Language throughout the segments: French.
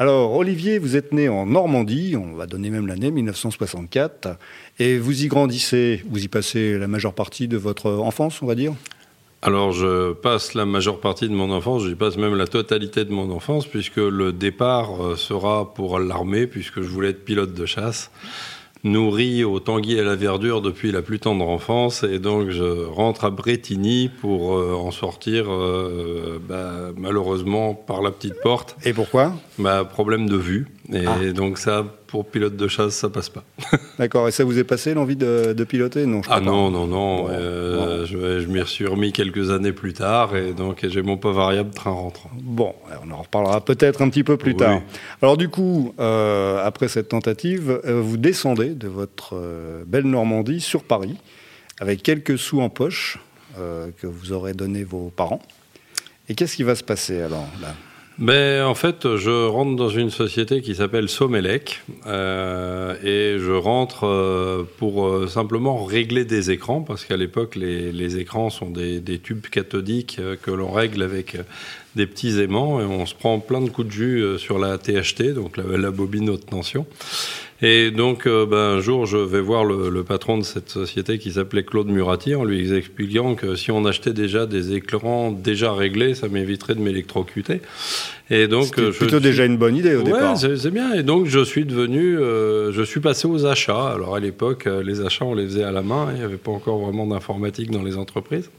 Alors Olivier, vous êtes né en Normandie, on va donner même l'année 1964, et vous y grandissez, vous y passez la majeure partie de votre enfance, on va dire? Alors, je passe la majeure partie de mon enfance, j'y passe même la totalité de mon enfance, puisque le départ euh, sera pour l'armée, puisque je voulais être pilote de chasse nourri au tanguy et à la verdure depuis la plus tendre enfance et donc je rentre à Bretigny pour euh, en sortir euh, bah, malheureusement par la petite porte. Et pourquoi? Bah, Problème de vue. Et ah. donc ça, pour pilote de chasse, ça passe pas. D'accord. Et ça vous est passé l'envie de, piloter? Non. ah non, non, non, euh, Je, je m'y suis remis quelques années plus tard et donc j'ai mon pas variable train rentrant. Bon, on en reparlera peut-être un petit peu plus tard. Alors du coup, après cette tentative, vous descendez de votre euh, belle Normandie sur Paris, avec quelques sous en poche euh, que vous aurez donné vos parents. Et qu'est-ce qui va se passer alors là? Ben, en fait, je rentre dans une société qui s'appelle Somelec euh, et je rentre pour simplement régler des écrans parce qu'à l'époque, les, écrans sont des, tubes cathodiques que l'on règle avec des petits aimants et on se prend plein de coups de jus sur la THT, donc la, la bobine haute tension. Et donc, euh, ben, un jour, je vais voir le, patron de cette société qui s'appelait Claude Murati en lui expliquant que si on achetait déjà des éclairants déjà réglés, ça m'éviterait de m'électrocuter. Et donc, c'est plutôt déjà une bonne idée au ouais, départ. c'est bien. Et donc, je suis devenu, euh, je suis passé aux achats. Alors, à l'époque, euh, les achats, on les faisait à la main. Il n'y avait pas encore vraiment d'informatique dans les entreprises.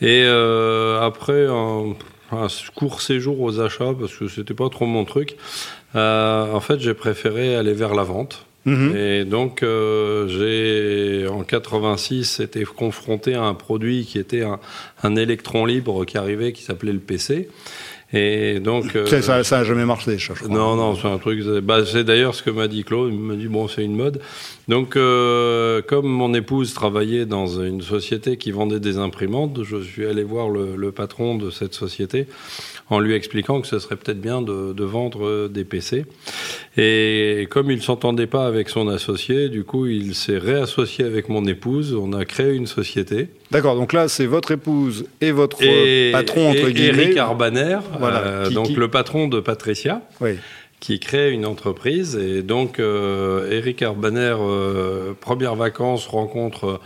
Et après un, un, court séjour aux achats, parce que c'était pas trop mon truc, euh, en fait, j'ai préféré aller vers la vente. Mhm. Et donc, euh, j'ai en 86 été confronté à un produit qui était un, un électron libre qui arrivait, qui s'appelait le PC. Et donc, euh, ça, n'a jamais marché, je crois. Non, non, c'est un truc. Bah, c'est d'ailleurs ce que m'a dit Claude. Il m'a dit bon, c'est une mode. Donc, euh, comme mon épouse travaillait dans une société qui vendait des imprimantes, je suis allé voir le, le patron de cette société en lui expliquant que ce serait peut-être bien de, de, vendre des PC. Et comme il s'entendait pas avec son associé, du coup, il s'est réassocié avec mon épouse. On a créé une société. D'accord. Donc là, c'est votre épouse et votre patron entre et, guillemets. Eric Arbaner, voilà, euh, donc le patron de Patricia. qui crée une entreprise. Et donc, euh, Eric Arbaner, euh, première vacances, rencontre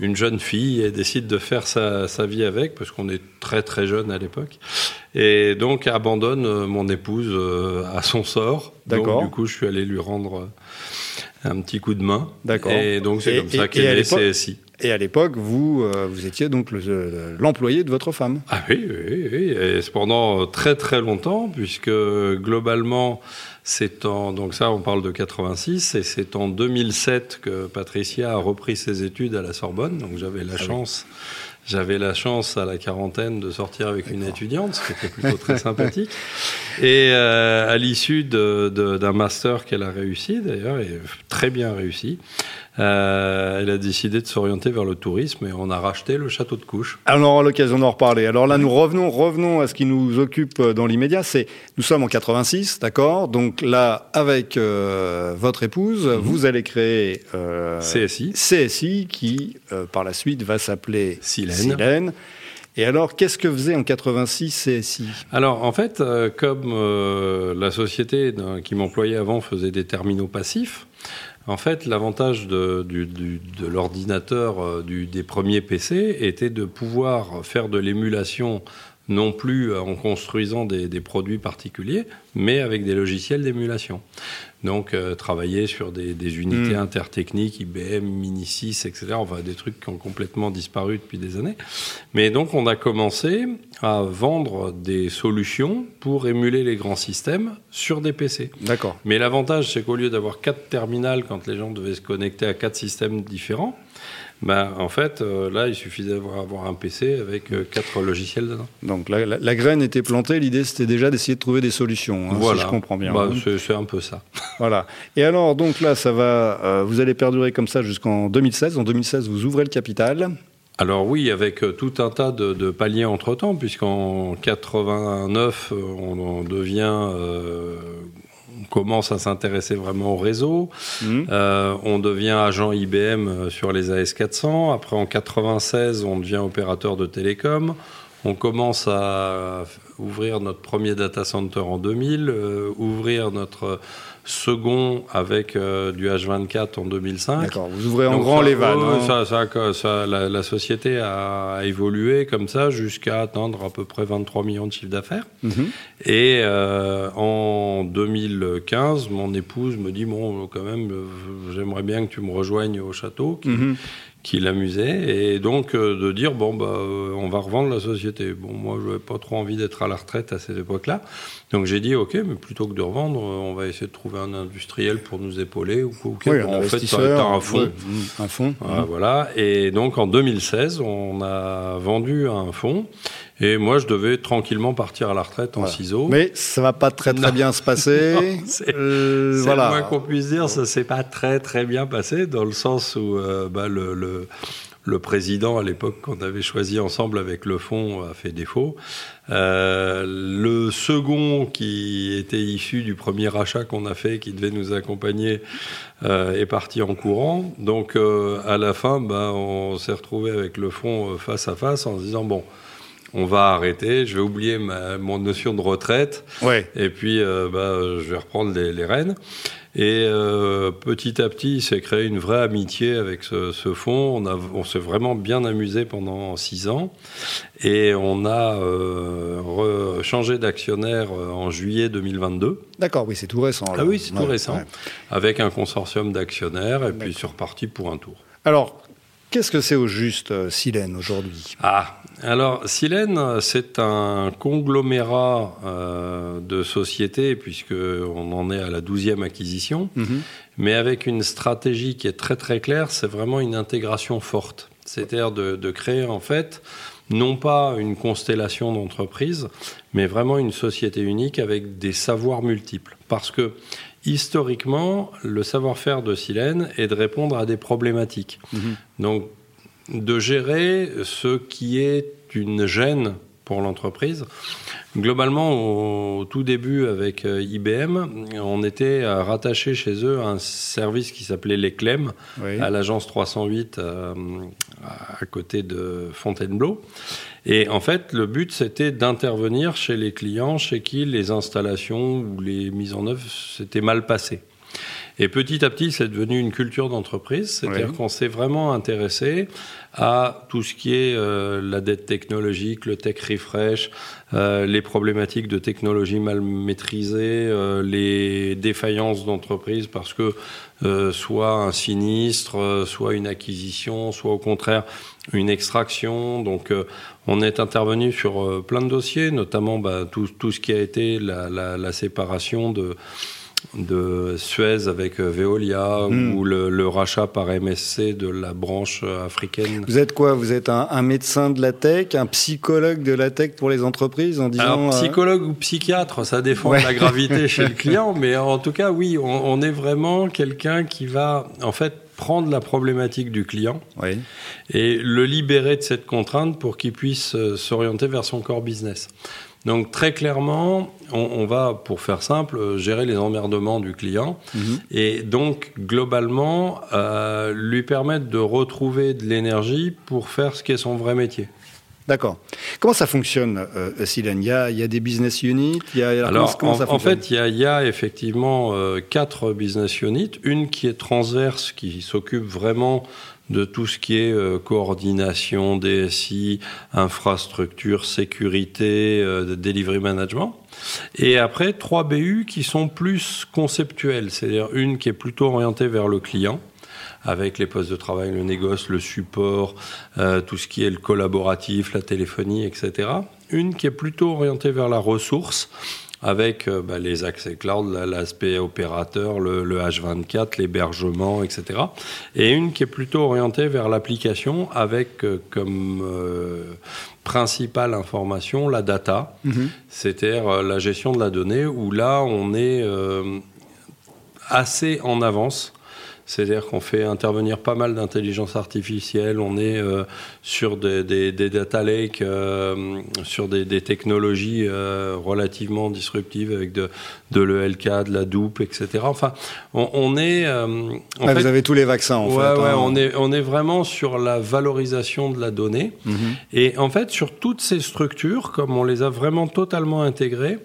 une jeune fille et décide de faire sa, sa vie avec, parce qu'on est très très jeune à l'époque. Et donc, abandonne mon épouse à son sort. D'accord. Du coup, je suis allé lui rendre un petit coup de main. D'accord. Et donc, c'est comme ça qu'est né CSI. Et à l'époque, vous, euh, vous étiez donc l'employé de votre femme. Ah oui, oui, oui. Et pendant très très longtemps, puisque globalement, c'est en donc ça, on parle de 86, et c'est en 2007 que Patricia a repris ses études à la Sorbonne. Donc j'avais la ah chance. J'avais la chance à la quarantaine de sortir avec une étudiante, ce qui était plutôt très sympathique. Et euh, à l'issue d'un master qu'elle a réussi, d'ailleurs, et très bien réussi, euh, elle a décidé de s'orienter vers le tourisme et on a racheté le château de Couche. Alors on aura l'occasion d'en reparler. Alors là, nous revenons, revenons à ce qui nous occupe dans l'immédiat. C'est nous sommes en 86, d'accord? Donc là, avec euh, votre épouse, mhm. vous allez créer euh, CSI, CSI qui euh, par la suite va s'appeler Silène. Et alors, qu'est-ce que faisait en 86 CSI Alors, en fait, euh, comme la société qui m'employait avant faisait des terminaux passifs, en fait, l'avantage de, l'ordinateur euh, des premiers PC était de pouvoir faire de l'émulation non plus en construisant des, produits particuliers, mais avec des logiciels d'émulation. Donc, euh, travailler sur des, unités hmm. intertechniques, IBM, Mini6, etc. Enfin, des trucs qui ont complètement disparu depuis des années. Mais donc, on a commencé à vendre des solutions pour émuler les grands systèmes sur des PC. D'accord. Mais l'avantage, c'est qu'au lieu d'avoir quatre terminals quand les gens devaient se connecter à quatre systèmes différents, Ben, en fait, euh, là, il suffisait d'avoir un PC avec euh, quatre logiciels dedans. Donc la, graine était plantée, l'idée c'était déjà d'essayer de trouver des solutions, hein, si je comprends bien. Bah, c'est un peu ça. Voilà. Et alors, donc là, ça va, euh, vous allez perdurer comme ça jusqu'en 2016. En 2016, vous ouvrez le capital. Alors oui, avec tout un tas de, paliers entre-temps, puisqu'en 89, on, devient on commence à s'intéresser vraiment au réseau. Mmh. Euh, on devient agent IBM euh, sur les AS400. Après, en 96, on devient opérateur de télécom. On commence à ouvrir notre premier data center en 2000, euh, ouvrir notre second avec euh, du H24 en 2005. D'accord, vous ouvrez en grand les vannes. Hein. Ça, la, société a, évolué comme ça jusqu'à atteindre à peu près 23 millions de chiffres d'affaires. Mhm. Et euh, en 2015, mon épouse me dit, bon, quand même, j'aimerais bien que tu me rejoignes au château. Mhm qui l'amusait et donc euh, de dire bon bah euh, on va revendre la société. Bon moi je n'avais pas trop envie d'être à la retraite à cette époque-là, donc j'ai dit ok mais plutôt que de revendre, on va essayer de trouver un industriel pour nous épauler ou quoi. Oui, en fait tu as un fonds, un fonds. Voilà et donc en 2016 on a vendu un fonds et moi, je devais tranquillement partir à la retraite en ciseaux. Mais ça va pas très très bien se passer. c'est euh, voilà. le moins qu'on puisse dire. Ça s'est pas très très bien passé dans le sens où euh, bah, le, le, le, président à l'époque qu'on avait choisi ensemble avec le fonds a fait défaut. Euh, le second qui était issu du premier rachat qu'on a fait, qui devait nous accompagner, euh, est parti en courant. Donc euh, à la fin, bah, on s'est retrouvé avec le fonds face à face en se disant bon on va arrêter, je vais oublier ma, mon notion de retraite, ouais. et puis euh, bah, je vais reprendre les, les rênes. Et euh, petit à petit, il s'est créé une vraie amitié avec ce, ce fonds. On, on s'est vraiment bien amusé pendant six ans. Et on a euh, changé d'actionnaire en juillet 2022. D'accord, oui, c'est tout récent. Ah oui, c'est tout récent. Avec un consortium d'actionnaires, et puis c'est reparti pour un tour. Alors, Qu'est-ce que c'est au juste euh, Silène aujourd'hui? Ah, alors Silène, c'est un conglomérat euh, de sociétés, puisqu'on en est à la douzième acquisition, mhm. mais avec une stratégie qui est très très claire, c'est vraiment une intégration forte. C'est-à-dire de, de, créer en fait non pas une constellation d'entreprises, mais vraiment une société unique avec des savoirs multiples. Parce que historiquement, le savoir-faire de Silène est de répondre à des problématiques. Mhm. Donc, de gérer ce qui est une gêne pour l'entreprise. Globalement, au, tout début avec euh, IBM, on était rattaché chez eux à un service qui s'appelait les Clem, à l'agence 308 euh, à côté de Fontainebleau. Et en fait, le but, c'était d'intervenir chez les clients chez qui les installations ou les mises en œuvre s'étaient mal passées. Et petit à petit, c'est devenu une culture d'entreprise, c'est-à-dire qu'on s'est vraiment intéressé à tout ce qui est euh, la dette technologique, le tech refresh, euh, les problématiques de technologie mal maîtrisée, euh, les défaillances d'entreprise parce que euh, soit un sinistre, euh, soit une acquisition, soit au contraire une extraction. Donc on est intervenu sur plein de dossiers, notamment bah, tout, tout, ce qui a été la, la, la séparation de de Suez avec euh, Veolia hmm. ou le, rachat par MSC de la branche euh, africaine. Vous êtes quoi? Vous êtes un, médecin de la tech, un psychologue de la tech pour les entreprises en disant euh, psychologue ou psychiatre, ça défend la gravité chez le client, mais en tout cas, oui, on, est vraiment quelqu'un qui va en fait prendre la problématique du client et le libérer de cette contrainte pour qu'il puisse s'orienter vers son core business. Donc très clairement, on, va, pour faire simple, gérer les emmerdements du client mhm. et donc globalement euh, lui permettre de retrouver de l'énergie pour faire ce qui est son vrai métier. D'accord. Comment ça fonctionne, euh, il, y a, il y a des business units? Il y a, Alors, en, fait, il y a, effectivement euh, quatre business units. Une qui est transverse, qui s'occupe vraiment de tout ce qui est euh, coordination, DSI, infrastructure, sécurité, euh, delivery management. Et après, trois BU qui sont plus conceptuels, c'est-à-dire une qui est plutôt orientée vers le client, avec les postes de travail, le négoce, le support, euh, tout ce qui est le collaboratif, la téléphonie, etc. Une qui est plutôt orientée vers la ressource, avec euh, bah, les accès cloud, l'aspect opérateur, le, H24, l'hébergement, etc. Et une qui est plutôt orientée vers l'application avec euh, comme euh, principale information la data, mhm. c'est-à-dire la gestion de la donnée, où là on est assez en avance c'est-à-dire qu'on fait intervenir pas mal d'intelligence artificielle, on est euh, sur des, data lakes, euh, sur des, technologies euh, relativement disruptives avec de, de l'ELK, de la doupe, etc. Enfin, on, est... En ah, vous avez tous les vaccins, en fait. Ouais, hein. on, est, on est vraiment sur la valorisation de la donnée. Mhm. Et en fait, sur toutes ces structures, comme on les a vraiment totalement intégrées,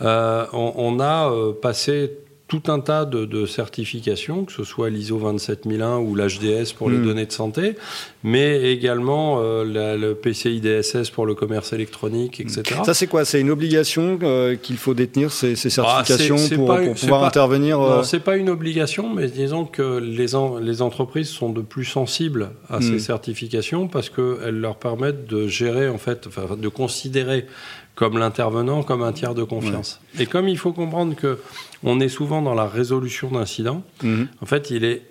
on, on, a passé tout un tas de, certifications, que ce soit l'ISO 27001 ou l'HDS pour les hmm. données de santé, mais également euh, le PCI DSS pour le commerce électronique, etc. Ça, c'est quoi? C'est une obligation euh, qu'il faut détenir ces, ces ah, certifications pour, pouvoir intervenir Non, euh, c'est pas une obligation, mais disons que les, les entreprises sont de plus sensibles à ces hmm. certifications parce qu'elles leur permettent de gérer, en fait, enfin, de considérer comme l'intervenant comme un tiers de confiance. Et comme il faut comprendre que on est souvent dans la résolution d'incidents, mhm. en fait, il est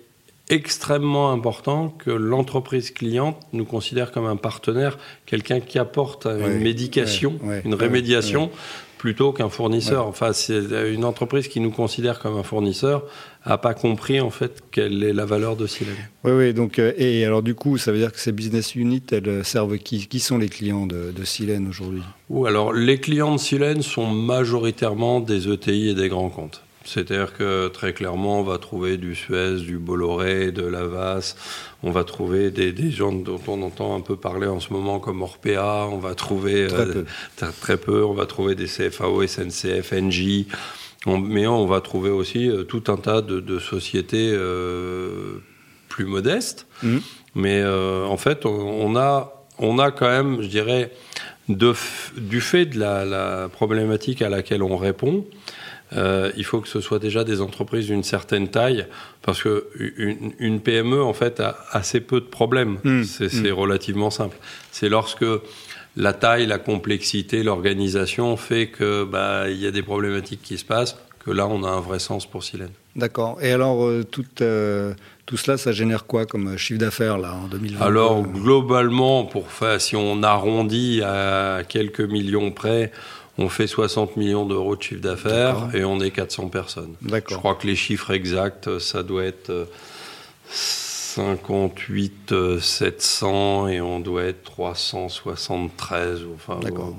extrêmement important que l'entreprise cliente nous considère comme un partenaire, quelqu'un qui apporte une médication, une rémédiation, plutôt qu'un fournisseur. Enfin, c'est une entreprise qui nous considère comme un fournisseur n'a pas compris en fait quelle est la valeur de Silène. Oui, oui. Donc, euh, et alors du coup, ça veut dire que ces business units, elles servent qui Qui sont les clients de, de Silène aujourd'hui? Ou alors, les clients de Silène sont majoritairement des ETI et des grands comptes. C'est-à-dire que très clairement, on va trouver du Suez, du Bolloré, de Lavas, on va trouver des, gens dont on entend un peu parler en ce moment comme Orpea, on va trouver très, euh, peu. on va trouver des CFAO, SNCF, NJ, mais on va trouver aussi euh, tout un tas de, sociétés euh, plus modestes. Mmh. Mais en fait, on, a, on a quand même, je dirais, de, du fait de la, la problématique à laquelle on répond, euh, il faut que ce soit déjà des entreprises d'une certaine taille, parce que une, PME en fait a assez peu de problèmes. Hmm. C'est hmm. relativement simple. C'est lorsque la taille, la complexité, l'organisation fait que bah il y a des problématiques qui se passent que là on a un vrai sens pour Silène. D'accord. Et alors euh, tout, euh, tout cela, ça génère quoi comme chiffre d'affaires là en 2020 Alors globalement, pour faire, si on arrondit à quelques millions près, on fait 60 millions d'euros de chiffre d'affaires et on est 400 personnes. Je crois que les chiffres exacts, ça doit être 58 700 et on doit être 373. Enfin, D'accord.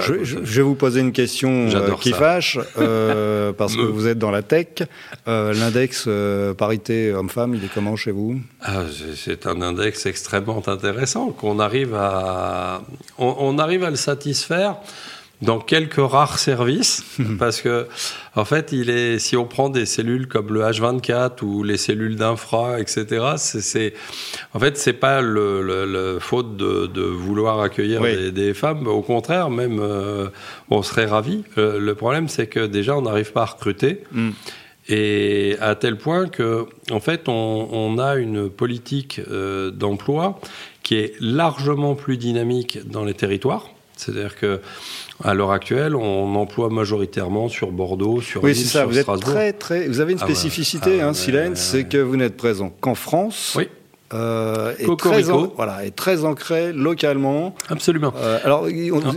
je, vais vous poser une question euh, qui fâche, euh, parce que vous êtes dans la tech. Euh, l'index parité homme-femme, il est comment chez vous? Ah, C'est un index extrêmement intéressant qu'on arrive à, on arrive à le satisfaire dans quelques rares services, parce que en fait, il est, si on prend des cellules comme le H24 ou les cellules d'infra, etc., c'est, en fait, c'est pas le, le, faute de, de, vouloir accueillir des, femmes. Au contraire, même, euh, on serait ravis. Le, problème, c'est que déjà, on n'arrive pas à recruter. Mm. Et à tel point que, en fait, on, on a une politique euh, d'emploi qui est largement plus dynamique dans les territoires. C'est-à-dire que à l'heure actuelle, on emploie majoritairement sur Bordeaux, sur oui, ça. vous Très, très, vous avez une ah spécificité, ah hein, Silène, c'est que vous n'êtes présent qu'en France. Oui. Euh, est très voilà, est très ancré localement. Absolument. Euh, alors,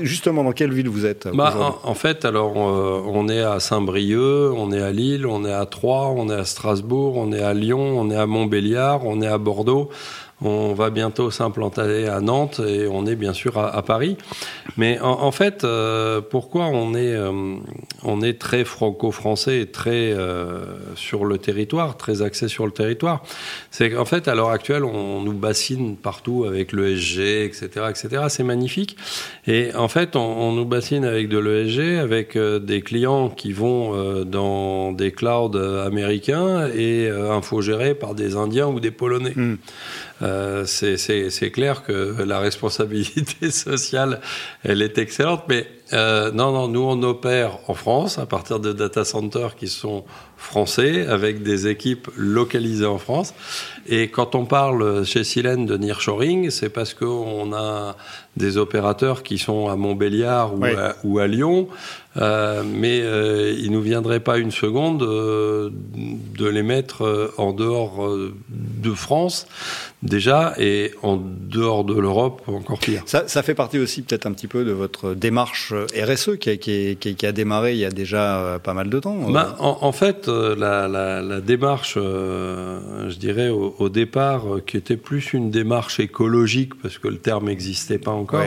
justement, dans quelle ville vous êtes bah, en, fait, alors, euh, on est à Saint-Brieuc, on est à Lille, on est à Troyes, on est à Strasbourg, on est à Lyon, on est à Montbéliard, on est à Bordeaux. On va bientôt s'implanter à Nantes et on est bien sûr à, Paris. Mais en, fait, euh, pourquoi on est, euh, on est très franco-français et très euh, sur le territoire, très axé sur le territoire? C'est qu'en fait, à l'heure actuelle, on, nous bassine partout avec l'ESG, etc., etc. C'est magnifique. Et en fait, on, nous bassine avec de l'ESG, avec des clients qui vont dans des clouds américains et infogérés par des Indiens ou des Polonais. Hmm. Euh, c'est clair que la responsabilité sociale, elle est excellente. Mais euh, non, non, nous on opère en France à partir de data centers qui sont français avec des équipes localisées en France. Et quand on parle chez Silène de nearshoring, c'est parce qu'on a des opérateurs qui sont à Montbéliard ou, à, Lyon, euh, mais euh, il ne nous viendrait pas une seconde euh, de les mettre en dehors de France déjà et en dehors de l'Europe encore pire. Ça, ça, fait partie aussi peut-être un petit peu de votre démarche RSE qui a, qui, qui a, démarré il y a déjà pas mal de temps. Ben, en, fait, la, la, la démarche, je dirais au, au, départ, qui était plus une démarche écologique parce que le terme n'existait pas encore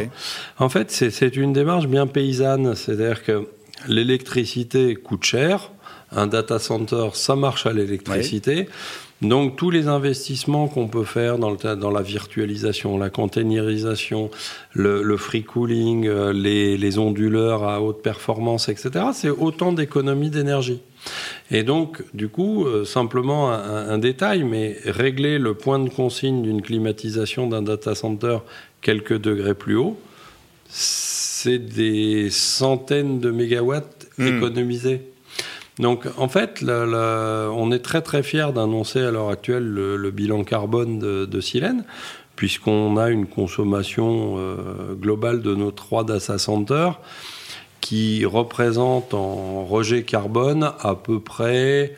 en fait, c'est une démarche bien paysanne. C'est-à-dire que l'électricité coûte cher. Un data center, ça marche à l'électricité. Donc tous les investissements qu'on peut faire dans, le, dans la virtualisation, la containerisation, le, free cooling, euh, les, onduleurs à haute performance, etc., c'est autant d'économies d'énergie. Et donc, du coup, euh, simplement un, un, détail, mais régler le point de consigne d'une climatisation d'un data center quelques degrés plus haut, c'est des centaines de mégawatts hmm. économisés. Donc en fait, on est très très fiers d'annoncer à l'heure actuelle le, bilan carbone de, Silène, puisqu'on a une consommation euh, globale de nos trois data centers qui représente en rejet carbone à peu près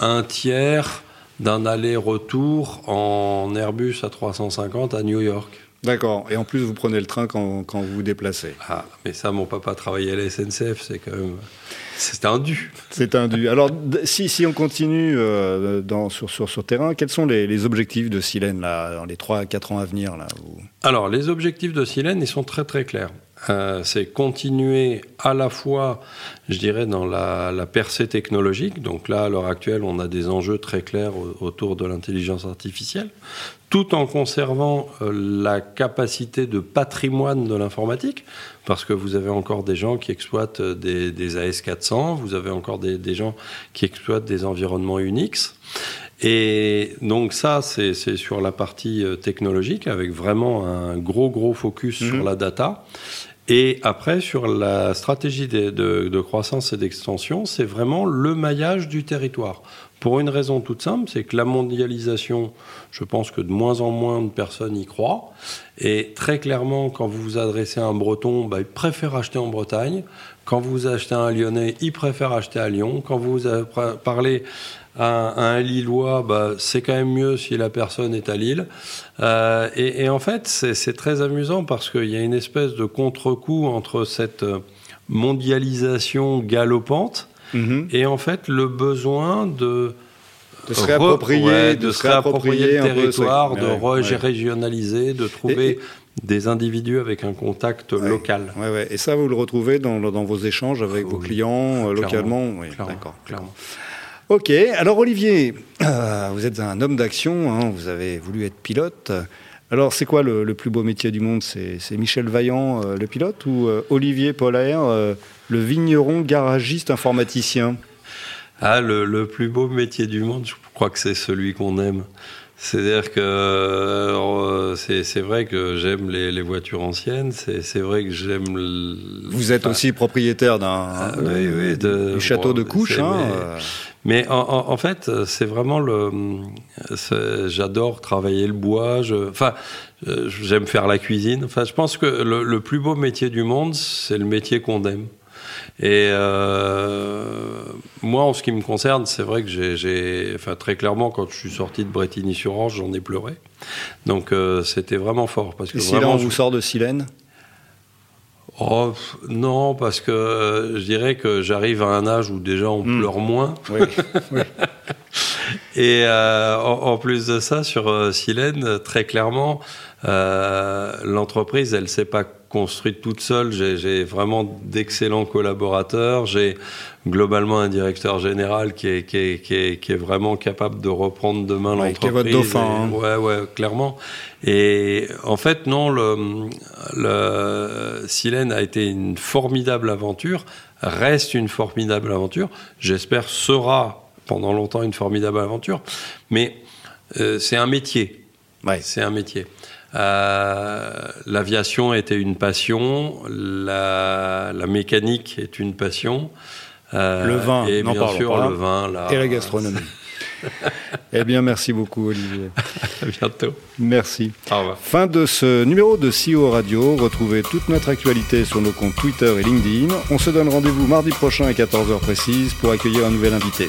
un tiers d'un aller-retour en Airbus à 350 à New York. D'accord. Et en plus, vous prenez le train quand, quand vous vous déplacez. Ah, mais ça, mon papa travaillait à la SNCF, c'est quand même. C'est un dû. C'est un dû. Alors, si, si on continue euh, dans, sur, sur, sur terrain, quels sont les, les objectifs de Silène là, dans les 3 à 4 ans à venir là, Alors, les objectifs de Silène, ils sont très très clairs. Euh, c'est continuer à la fois, je dirais, dans la, la, percée technologique. Donc là, à l'heure actuelle, on a des enjeux très clairs autour de l'intelligence artificielle tout en conservant euh, la capacité de patrimoine de l'informatique, parce que vous avez encore des gens qui exploitent euh, des, des AS400, vous avez encore des, des, gens qui exploitent des environnements Unix. Et donc ça, c'est sur la partie euh, technologique, avec vraiment un gros, gros focus sur mhm. la data. Et après, sur la stratégie de, de, de croissance et d'extension, c'est vraiment le maillage du territoire. Pour une raison toute simple, c'est que la mondialisation, je pense que de moins en moins de personnes y croient. Et très clairement, quand vous vous adressez à un Breton, bah, il préfère acheter en Bretagne. Quand vous achetez à un Lyonnais, il préfère acheter à Lyon. Quand vous parlez à un, Lillois, bah, c'est quand même mieux si la personne est à Lille. Euh, et, et, en fait, c'est très amusant parce qu'il y a une espèce de contre-coup entre cette mondialisation galopante Mhm. Et en fait, le besoin de de se réapproprier, de, se réapproprier, le territoire, de régionaliser, de trouver des individus avec un contact local. Ouais, Et ça, vous le retrouvez dans, dans vos échanges avec vos clients euh, localement Oui, d'accord. Clairement. Ok, alors Olivier, euh, vous êtes un homme d'action, hein, vous avez voulu être pilote. Alors, c'est quoi le, plus beau métier du monde? C'est Michel Vaillant, euh, le pilote, ou Olivier Polaire, le vigneron garagiste informaticien? Ah, le, plus beau métier du monde, je crois que c'est celui qu'on aime. C'est-à-dire que euh, c'est vrai que j'aime les, voitures anciennes, c'est vrai que j'aime... Vous êtes aussi propriétaire d'un ah, oui, château de couche. Hein, mais, euh. en, fait, c'est vraiment le... J'adore travailler le bois, je, enfin, j'aime faire la cuisine. Enfin, je pense que le plus beau métier du monde, c'est le métier qu'on aime. Et euh, moi, en ce qui me concerne, c'est vrai que j'ai, enfin très clairement, quand je suis sorti de Bretigny-sur-Orge, j'en ai pleuré. Donc euh, c'était vraiment fort. Parce que Et vraiment, on vous sort de Silène? Oh, non, parce que euh, je dirais que j'arrive à un âge où déjà on hmm. pleure moins. Oui, oui. Et euh, en, plus de ça, sur euh, Silène, très clairement, euh, l'entreprise, elle s'est pas construite toute seule. J'ai vraiment d'excellents collaborateurs. J'ai globalement un directeur général qui est, qui est, qui est, qui est vraiment capable de reprendre demain ouais, l'entreprise. Qui est votre dauphin. Hein. Ouais, ouais, clairement. Et en fait, non, le, le Silène a été une formidable aventure, reste une formidable aventure. J'espère sera pendant longtemps une formidable aventure. Mais euh, c'est un métier. C'est un métier. Euh, l'aviation était une passion, la, mécanique est une passion. Euh, le vin, et bien sûr le vin, et la gastronomie. eh bien, merci beaucoup, Olivier. à bientôt. Merci. Au revoir. Fin de ce numéro de CEO Radio. Retrouvez toute notre actualité sur nos comptes Twitter et LinkedIn. On se donne rendez-vous mardi prochain à 14h précise pour accueillir un nouvel invité.